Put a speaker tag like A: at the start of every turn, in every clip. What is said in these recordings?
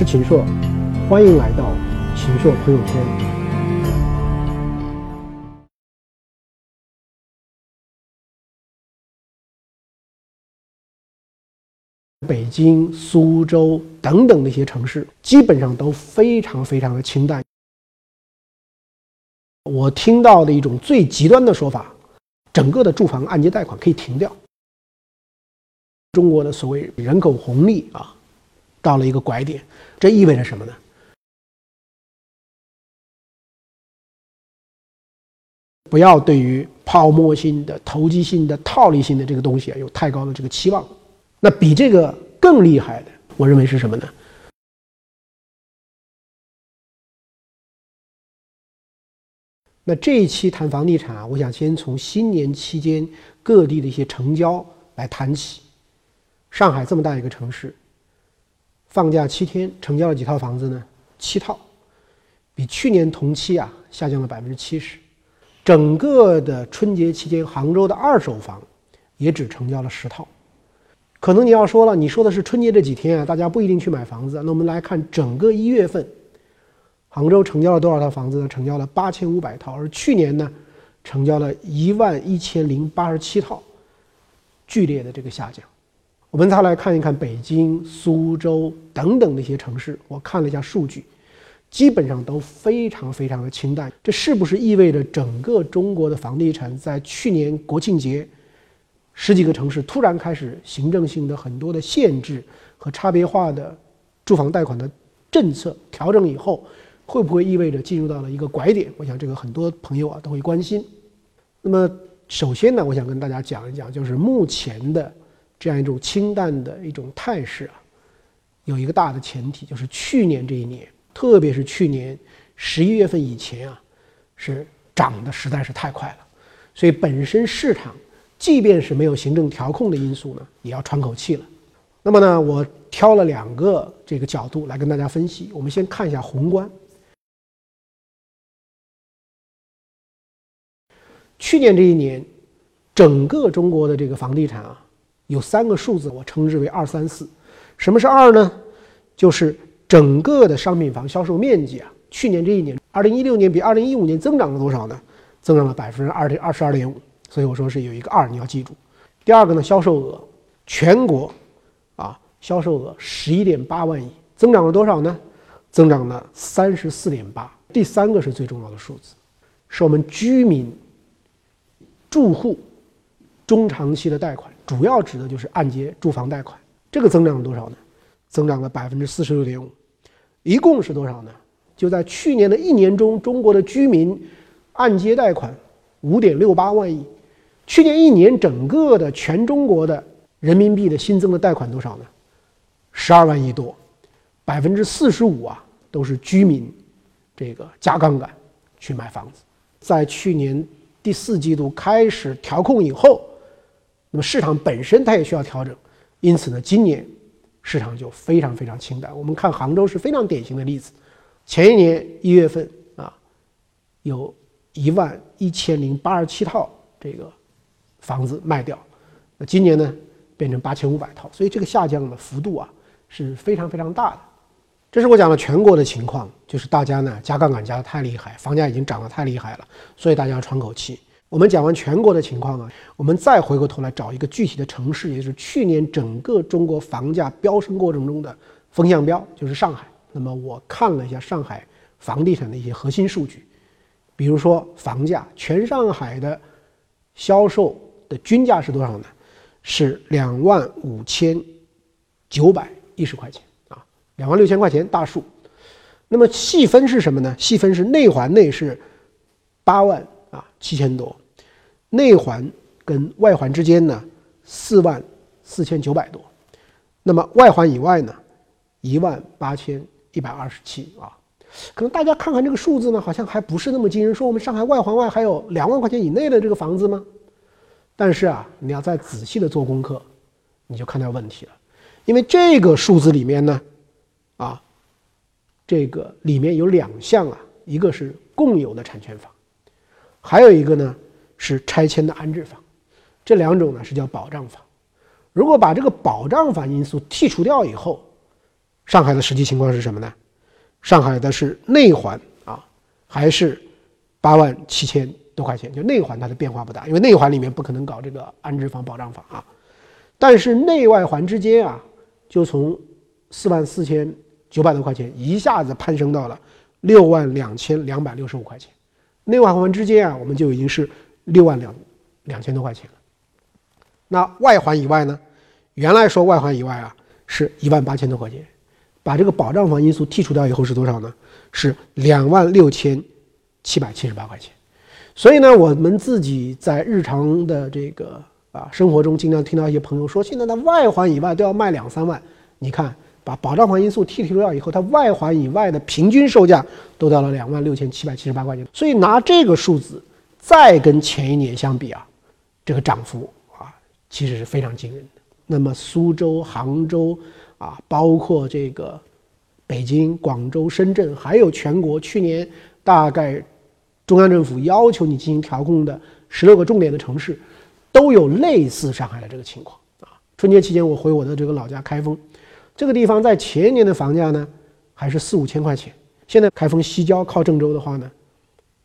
A: 是秦朔，欢迎来到秦朔朋友圈。北京、苏州等等的一些城市，基本上都非常非常的清淡。我听到的一种最极端的说法，整个的住房按揭贷款可以停掉。中国的所谓人口红利啊。到了一个拐点，这意味着什么呢？不要对于泡沫性的、投机性的、套利性的这个东西啊有太高的这个期望。那比这个更厉害的，我认为是什么呢？那这一期谈房地产啊，我想先从新年期间各地的一些成交来谈起。上海这么大一个城市。放假七天成交了几套房子呢？七套，比去年同期啊下降了百分之七十。整个的春节期间，杭州的二手房也只成交了十套。可能你要说了，你说的是春节这几天啊，大家不一定去买房子。那我们来看整个一月份，杭州成交了多少套房子呢？成交了八千五百套，而去年呢，成交了一万一千零八十七套，剧烈的这个下降。我们再来看一看北京、苏州等等的一些城市，我看了一下数据，基本上都非常非常的清淡。这是不是意味着整个中国的房地产在去年国庆节，十几个城市突然开始行政性的很多的限制和差别化的住房贷款的政策调整以后，会不会意味着进入到了一个拐点？我想这个很多朋友啊都会关心。那么首先呢，我想跟大家讲一讲，就是目前的。这样一种清淡的一种态势啊，有一个大的前提，就是去年这一年，特别是去年十一月份以前啊，是涨得实在是太快了，所以本身市场即便是没有行政调控的因素呢，也要喘口气了。那么呢，我挑了两个这个角度来跟大家分析。我们先看一下宏观，去年这一年，整个中国的这个房地产啊。有三个数字，我称之为二三四。什么是二呢？就是整个的商品房销售面积啊，去年这一年，二零一六年比二零一五年增长了多少呢？增长了百分之二点二十二点五。所以我说是有一个二，你要记住。第二个呢，销售额，全国啊，销售额十一点八万亿，增长了多少呢？增长了三十四点八。第三个是最重要的数字，是我们居民住户中长期的贷款。主要指的就是按揭住房贷款，这个增长了多少呢？增长了百分之四十六点五，一共是多少呢？就在去年的一年中，中国的居民按揭贷款五点六八万亿。去年一年整个的全中国的人民币的新增的贷款多少呢？十二万亿多，百分之四十五啊都是居民这个加杠杆去买房子。在去年第四季度开始调控以后。那么市场本身它也需要调整，因此呢，今年市场就非常非常清淡。我们看杭州是非常典型的例子，前一年一月份啊，有一万一千零八十七套这个房子卖掉，那今年呢变成八千五百套，所以这个下降的幅度啊是非常非常大的。这是我讲的全国的情况，就是大家呢加杠杆加的太厉害，房价已经涨得太厉害了，所以大家要喘口气。我们讲完全国的情况啊，我们再回过头来找一个具体的城市，也就是去年整个中国房价飙升过程中的风向标，就是上海。那么我看了一下上海房地产的一些核心数据，比如说房价，全上海的销售的均价是多少呢？是两万五千九百一十块钱啊，两万六千块钱大数。那么细分是什么呢？细分是内环内是八万啊七千多。内环跟外环之间呢，四万四千九百多，那么外环以外呢，一万八千一百二十七啊。可能大家看看这个数字呢，好像还不是那么惊人。说我们上海外环外还有两万块钱以内的这个房子吗？但是啊，你要再仔细的做功课，你就看到问题了。因为这个数字里面呢，啊，这个里面有两项啊，一个是共有的产权房，还有一个呢。是拆迁的安置房，这两种呢是叫保障房。如果把这个保障房因素剔除掉以后，上海的实际情况是什么呢？上海的是内环啊，还是八万七千多块钱？就内环它的变化不大，因为内环里面不可能搞这个安置房保障房啊。但是内外环之间啊，就从四万四千九百多块钱一下子攀升到了六万两千两百六十五块钱。内外环之间啊，我们就已经是六万两两千多块钱。那外环以外呢？原来说外环以外啊，是一万八千多块钱。把这个保障房因素剔除掉以后是多少呢？是两万六千七百七十八块钱。所以呢，我们自己在日常的这个啊生活中，经常听到一些朋友说，现在的外环以外都要卖两三万。你看，把保障房因素剔除掉以后，它外环以外的平均售价都到了两万六千七百七十八块钱。所以拿这个数字再跟前一年相比啊，这个涨幅啊其实是非常惊人的。那么苏州、杭州。啊，包括这个北京、广州、深圳，还有全国去年大概中央政府要求你进行调控的十六个重点的城市，都有类似上海的这个情况啊。春节期间我回我的这个老家开封，这个地方在前年的房价呢还是四五千块钱，现在开封西郊靠郑州的话呢，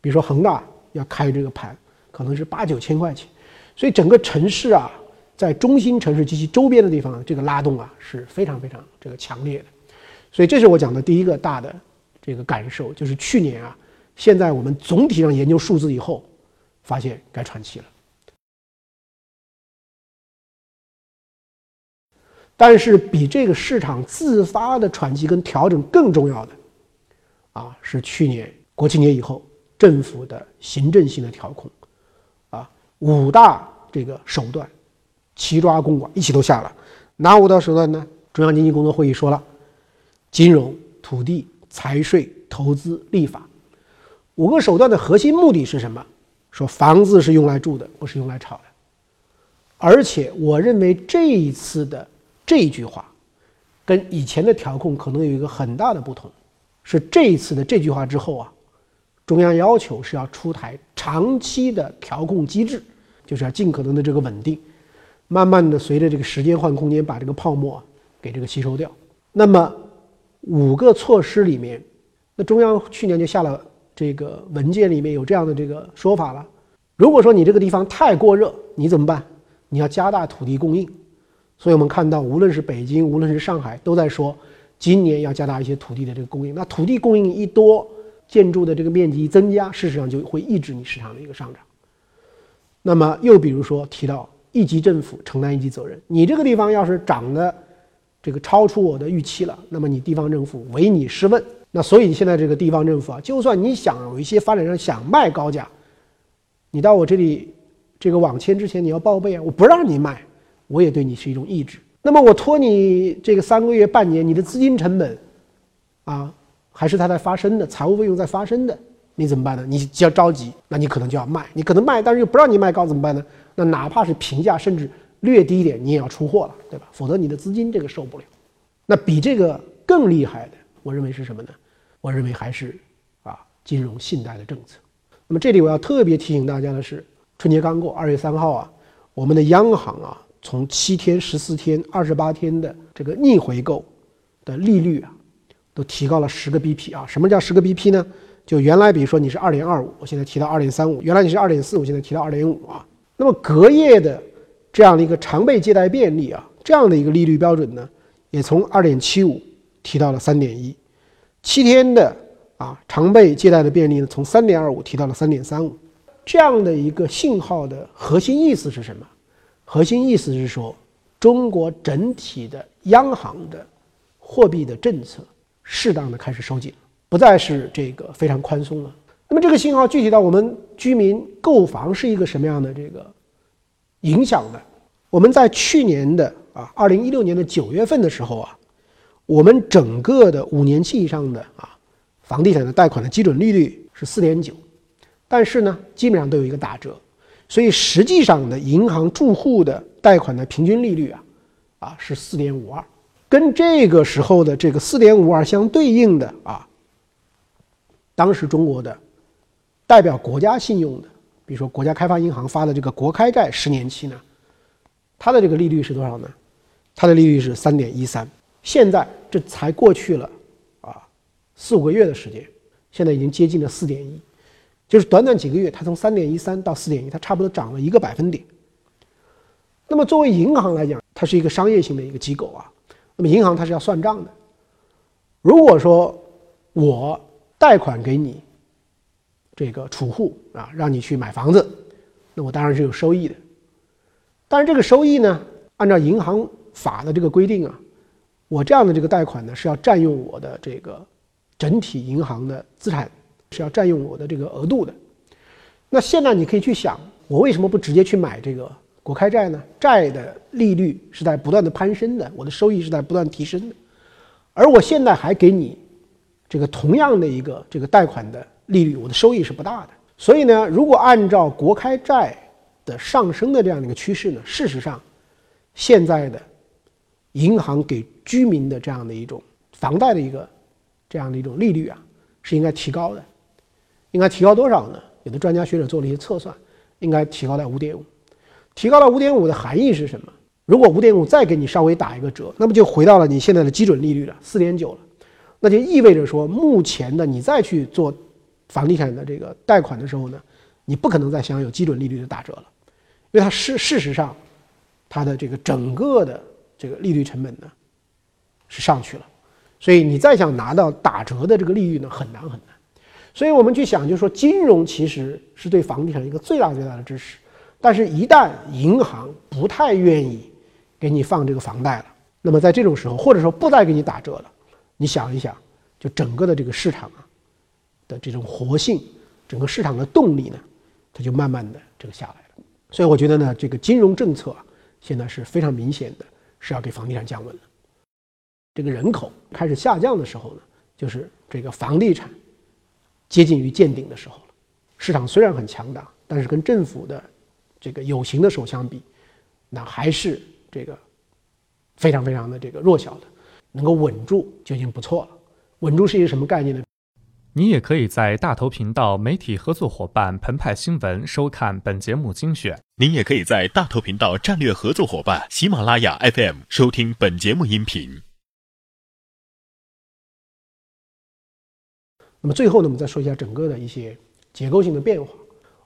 A: 比如说恒大要开这个盘，可能是八九千块钱，所以整个城市啊。在中心城市及其周边的地方，这个拉动啊是非常非常这个强烈的，所以这是我讲的第一个大的这个感受，就是去年啊，现在我们总体上研究数字以后，发现该喘气了。但是比这个市场自发的喘气跟调整更重要的，啊，是去年国庆节以后政府的行政性的调控，啊，五大这个手段。齐抓公管一起都下了，哪五道手段呢？中央经济工作会议说了，金融、土地、财税、投资、立法，五个手段的核心目的是什么？说房子是用来住的，不是用来炒的。而且我认为这一次的这句话，跟以前的调控可能有一个很大的不同，是这一次的这句话之后啊，中央要求是要出台长期的调控机制，就是要尽可能的这个稳定。慢慢的，随着这个时间换空间，把这个泡沫给这个吸收掉。那么五个措施里面，那中央去年就下了这个文件里面有这样的这个说法了。如果说你这个地方太过热，你怎么办？你要加大土地供应。所以我们看到，无论是北京，无论是上海，都在说今年要加大一些土地的这个供应。那土地供应一多，建筑的这个面积一增加，事实上就会抑制你市场的一个上涨。那么又比如说提到。一级政府承担一级责任，你这个地方要是涨的这个超出我的预期了，那么你地方政府唯你是问。那所以现在这个地方政府啊，就算你想有一些发展商想卖高价，你到我这里这个网签之前你要报备啊，我不让你卖，我也对你是一种抑制。那么我拖你这个三个月半年，你的资金成本啊，还是它在发生的，财务费用在发生的，你怎么办呢？你只要着急，那你可能就要卖，你可能卖，但是又不让你卖高怎么办呢？那哪怕是平价，甚至略低一点，你也要出货了，对吧？否则你的资金这个受不了。那比这个更厉害的，我认为是什么呢？我认为还是啊，金融信贷的政策。那么这里我要特别提醒大家的是，春节刚过，二月三号啊，我们的央行啊，从七天、十四天、二十八天的这个逆回购的利率啊，都提高了十个 BP 啊。什么叫十个 BP 呢？就原来比如说你是二点二五，我现在提到二点三五；原来你是二点四五，现在提到二点五啊。那么隔夜的这样的一个常备借贷便利啊，这样的一个利率标准呢，也从二点七五提到了三点一，七天的啊常备借贷的便利呢，从三点二五提到了三点三五，这样的一个信号的核心意思是什么？核心意思是说，中国整体的央行的货币的政策适当的开始收紧，不再是这个非常宽松了。那么这个信号具体到我们居民购房是一个什么样的这个影响呢？我们在去年的啊，二零一六年的九月份的时候啊，我们整个的五年期以上的啊房地产的贷款的基准利率是四点九，但是呢，基本上都有一个打折，所以实际上的银行住户的贷款的平均利率啊啊是四点五二，跟这个时候的这个四点五二相对应的啊，当时中国的。代表国家信用的，比如说国家开发银行发的这个国开债十年期呢，它的这个利率是多少呢？它的利率是三点一三。现在这才过去了啊四五个月的时间，现在已经接近了四点一，就是短短几个月，它从三点一三到四点一，它差不多涨了一个百分点。那么作为银行来讲，它是一个商业性的一个机构啊，那么银行它是要算账的。如果说我贷款给你这个储户啊，让你去买房子，那我当然是有收益的。但是这个收益呢，按照银行法的这个规定啊，我这样的这个贷款呢是要占用我的这个整体银行的资产，是要占用我的这个额度的。那现在你可以去想，我为什么不直接去买这个国开债呢？债的利率是在不断的攀升的，我的收益是在不断提升的，而我现在还给你这个同样的一个这个贷款的利率，我的收益是不大的。所以呢，如果按照国开债，的上升的这样的一个趋势呢，事实上，现在的银行给居民的这样的一种房贷的一个这样的一种利率啊，是应该提高的，应该提高多少呢？有的专家学者做了一些测算，应该提高到五点五。提高了五点五的含义是什么？如果五点五再给你稍微打一个折，那么就回到了你现在的基准利率了，四点九了。那就意味着说，目前的你再去做房地产的这个贷款的时候呢，你不可能再享有基准利率的打折了。因为它事事实上，它的这个整个的这个利率成本呢是上去了，所以你再想拿到打折的这个利率呢很难很难。所以我们去想，就是说金融其实是对房地产一个最大最大的支持，但是一旦银行不太愿意给你放这个房贷了，那么在这种时候，或者说不再给你打折了，你想一想，就整个的这个市场啊的这种活性，整个市场的动力呢，它就慢慢的这个下来了。所以我觉得呢，这个金融政策啊，现在是非常明显的，是要给房地产降温了。这个人口开始下降的时候呢，就是这个房地产接近于见顶的时候了。市场虽然很强大，但是跟政府的这个有形的手相比，那还是这个非常非常的这个弱小的，能够稳住就已经不错了。稳住是一个什么概念呢？
B: 你也可以在大头频道媒体合作伙伴澎湃新闻收看本节目精选。
C: 您也可以在大头频道战略合作伙伴喜马拉雅 FM 收听本节目音频。
A: 那么最后呢，我们再说一下整个的一些结构性的变化。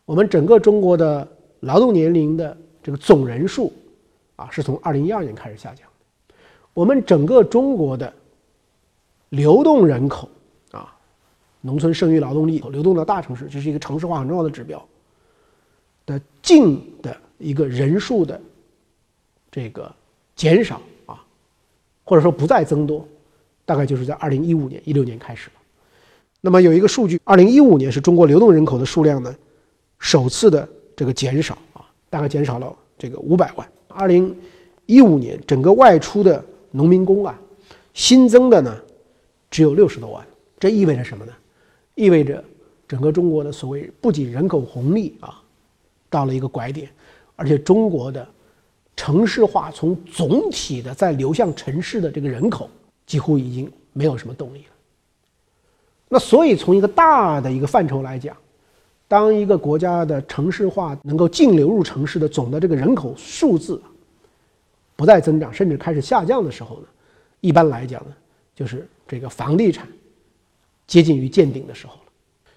A: 我们整个中国的劳动年龄的这个总人数啊，是从二零一二年开始下降的。我们整个中国的流动人口。啊农村剩余劳动力流动到大城市，这是一个城市化很重要的指标。的净的一个人数的这个减少啊，或者说不再增多，大概就是在二零一五年、一六年开始了。那么有一个数据，二零一五年是中国流动人口的数量呢首次的这个减少啊，大概减少了这个五百万。二零一五年整个外出的农民工啊，新增的呢只有六十多万，这意味着什么呢？意味着整个中国的所谓不仅人口红利啊，到了一个拐点，而且中国的城市化从总体的在流向城市的这个人口几乎已经没有什么动力了。那所以从一个大的一个范畴来讲，当一个国家的城市化能够净流入城市的总的这个人口数字不再增长，甚至开始下降的时候呢，一般来讲呢，就是这个房地产。接近于见顶的时候了，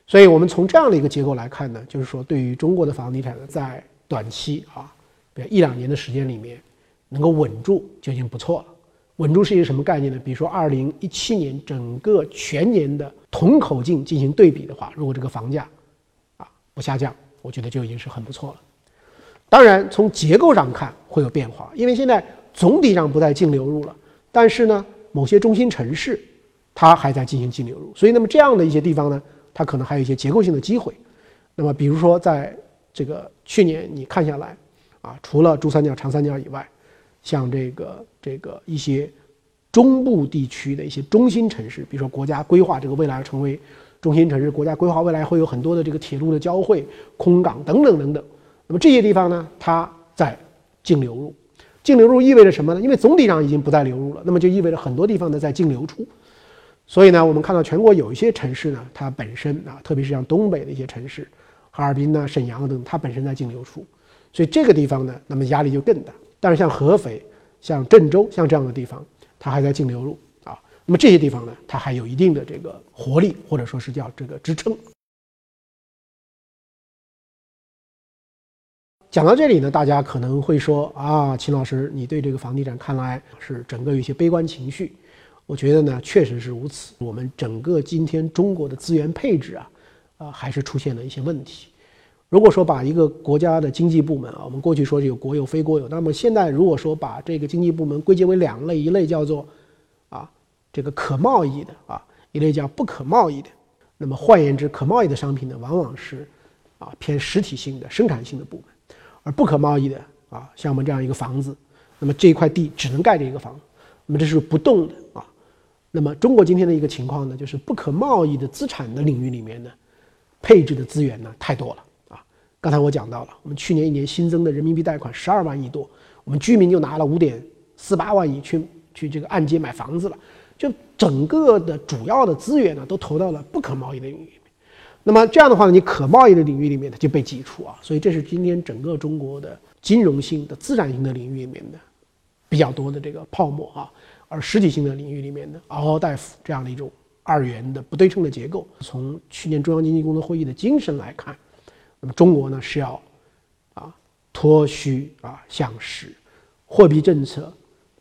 A: 所以我们从这样的一个结构来看呢，就是说对于中国的房地产呢，在短期啊，比如一两年的时间里面，能够稳住就已经不错了。稳住是一个什么概念呢？比如说二零一七年整个全年的同口径进行对比的话，如果这个房价不下降，我觉得就已经是很不错了。当然从结构上看会有变化，因为现在总体上不再净流入了，但是呢，某些中心城市。它还在进行净流入，所以那么这样的一些地方呢，它可能还有一些结构性的机会。那么比如说，在这个去年你看下来，啊，除了珠三角、长三角以外，像这个这个一些中部地区的一些中心城市，比如说国家规划这个未来成为中心城市，国家规划未来会有很多的这个铁路的交汇、空港等等等等。那么这些地方呢，它在净流入，净流入意味着什么呢？因为总体上已经不再流入了，那么就意味着很多地方呢在净流出。所以呢，我们看到全国有一些城市呢，它本身啊，特别是像东北的一些城市，哈尔滨呢、沈阳等，它本身在净流出，所以这个地方呢，那么压力就更大。但是像合肥、像郑州、像这样的地方，它还在净流入。那么这些地方呢，它还有一定的这个活力，或者说是叫这个支撑。讲到这里呢，大家可能会说啊，秦老师，你对这个房地产看来是整个有些悲观情绪。我觉得呢，确实是如此。我们整个今天中国的资源配置啊，啊，还是出现了一些问题。如果说把一个国家的经济部门啊，我们过去说有国有、非国有，那么现在如果说把这个经济部门归结为两类，一类叫做啊这个可贸易的啊，一类叫不可贸易的。那么换言之，可贸易的商品呢，往往是啊偏实体性的、生产性的部门，而不可贸易的啊，像我们这样一个房子，那么这一块地只能盖这一个房，那么这是不动的啊。那么中国今天的一个情况呢，就是不可贸易的资产的领域里面呢，配置的资源呢太多了啊。刚才我讲到了，我们去年一年新增的人民币贷款十二万亿多，我们居民就拿了五点四八万亿去去这个按揭买房子了，就整个的主要的资源呢都投到了不可贸易的领域里面。那么这样的话呢，你可贸易的领域里面它就被挤出啊，所以这是今天整个中国的金融性的资产性的领域里面的比较多的这个泡沫啊，而实体性的领域里面的嗷嗷待哺这样的一种二元的不对称的结构。从去年中央经济工作会议的精神来看。那么中国呢是要啊脱虚啊向实，货币政策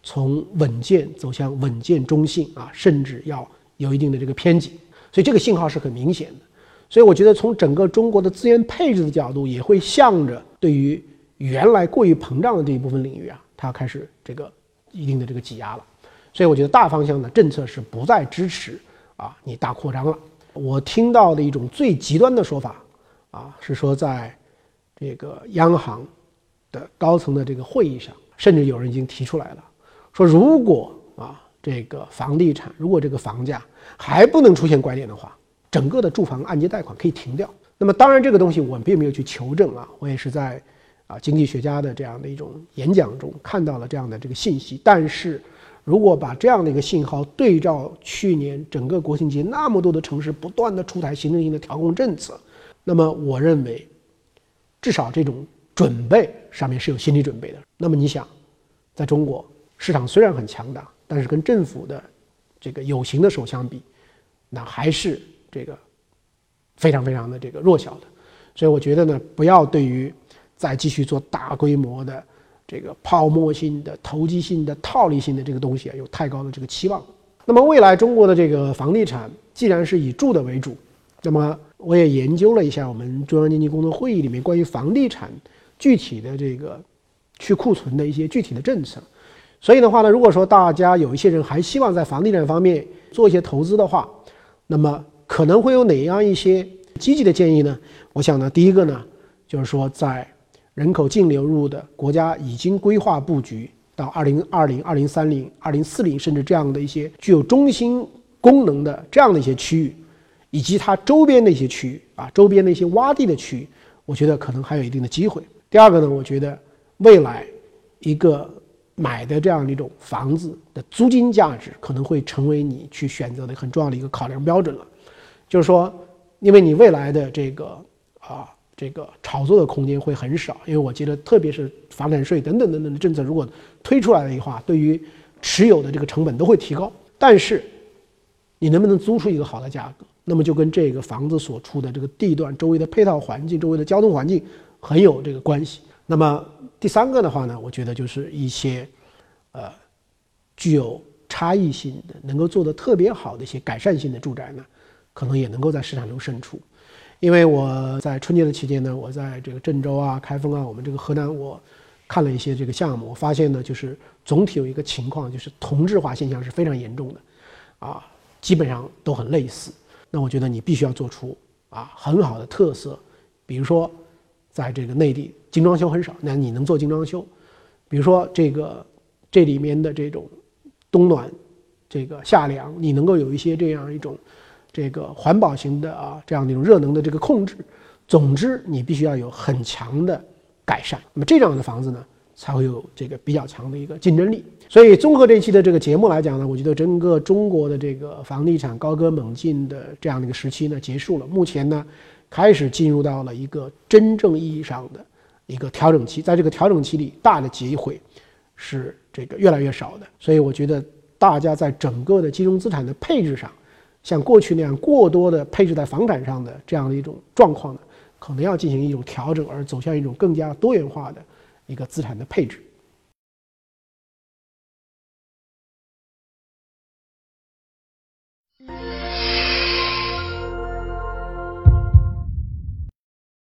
A: 从稳健走向稳健中性啊，甚至要有一定的这个偏紧，所以这个信号是很明显的。所以我觉得从整个中国的资源配置的角度，也会向着对于原来过于膨胀的这一部分领域啊，它开始这个一定的这个挤压了。所以我觉得大方向的政策是不再支持啊你大扩张了。我听到的一种最极端的说法。啊，是说在这个央行的高层的这个会议上，甚至有人已经提出来了，说如果啊这个房地产，如果这个房价还不能出现拐点的话，整个的住房按揭贷款可以停掉。那么当然这个东西我并没有去求证啊，我也是在啊经济学家的这样的一种演讲中看到了这样的这个信息。但是如果把这样的一个信号对照去年整个国庆节那么多的城市不断的出台行政性的调控政策。那么我认为，至少这种准备上面是有心理准备的。那么你想，在中国市场虽然很强大，但是跟政府的这个有形的手相比，那还是这个非常非常的这个弱小的。所以我觉得呢，不要对于再继续做大规模的这个泡沫性的、投机性的、套利性的这个东西啊，有太高的这个期望。那么未来中国的这个房地产既然是以住的为主，那么我也研究了一下我们中央经济工作会议里面关于房地产具体的这个去库存的一些具体的政策，所以的话呢，如果说大家有一些人还希望在房地产方面做一些投资的话，那么可能会有哪样一些积极的建议呢？我想呢，第一个呢，就是说在人口净流入的国家已经规划布局到二零二零、二零三零、二零四零，甚至这样的一些具有中心功能的这样的一些区域。以及它周边的一些区域啊，周边的一些洼地的区域，我觉得可能还有一定的机会。第二个呢，我觉得未来一个买的这样的一种房子的租金价值，可能会成为你去选择的很重要的一个考量标准了。就是说，因为你未来的这个啊，这个炒作的空间会很少，因为我觉得，特别是房产税等等等等的政策如果推出来的话，对于持有的这个成本都会提高。但是，你能不能租出一个好的价格？那么就跟这个房子所处的这个地段、周围的配套环境、周围的交通环境很有这个关系。那么第三个的话呢，我觉得就是一些，呃，具有差异性的、能够做得特别好的一些改善性的住宅呢，可能也能够在市场中胜出。因为我在春节的期间呢，我在这个郑州啊、开封啊，我们这个河南，我看了一些这个项目，我发现呢，就是总体有一个情况，就是同质化现象是非常严重的，啊，基本上都很类似。那我觉得你必须要做出啊很好的特色，比如说，在这个内地精装修很少，那你能做精装修，比如说这个这里面的这种冬暖，这个夏凉，你能够有一些这样一种这个环保型的啊这样的一种热能的这个控制，总之你必须要有很强的改善。那么这样的房子呢？才会有这个比较强的一个竞争力。所以综合这一期的这个节目来讲呢，我觉得整个中国的这个房地产高歌猛进的这样的一个时期呢结束了。目前呢，开始进入到了一个真正意义上的一个调整期。在这个调整期里，大的机会是这个越来越少的。所以我觉得大家在整个的金融资产的配置上，像过去那样过多的配置在房产上的这样的一种状况呢，可能要进行一种调整，而走向一种更加多元化的一个资产的配置。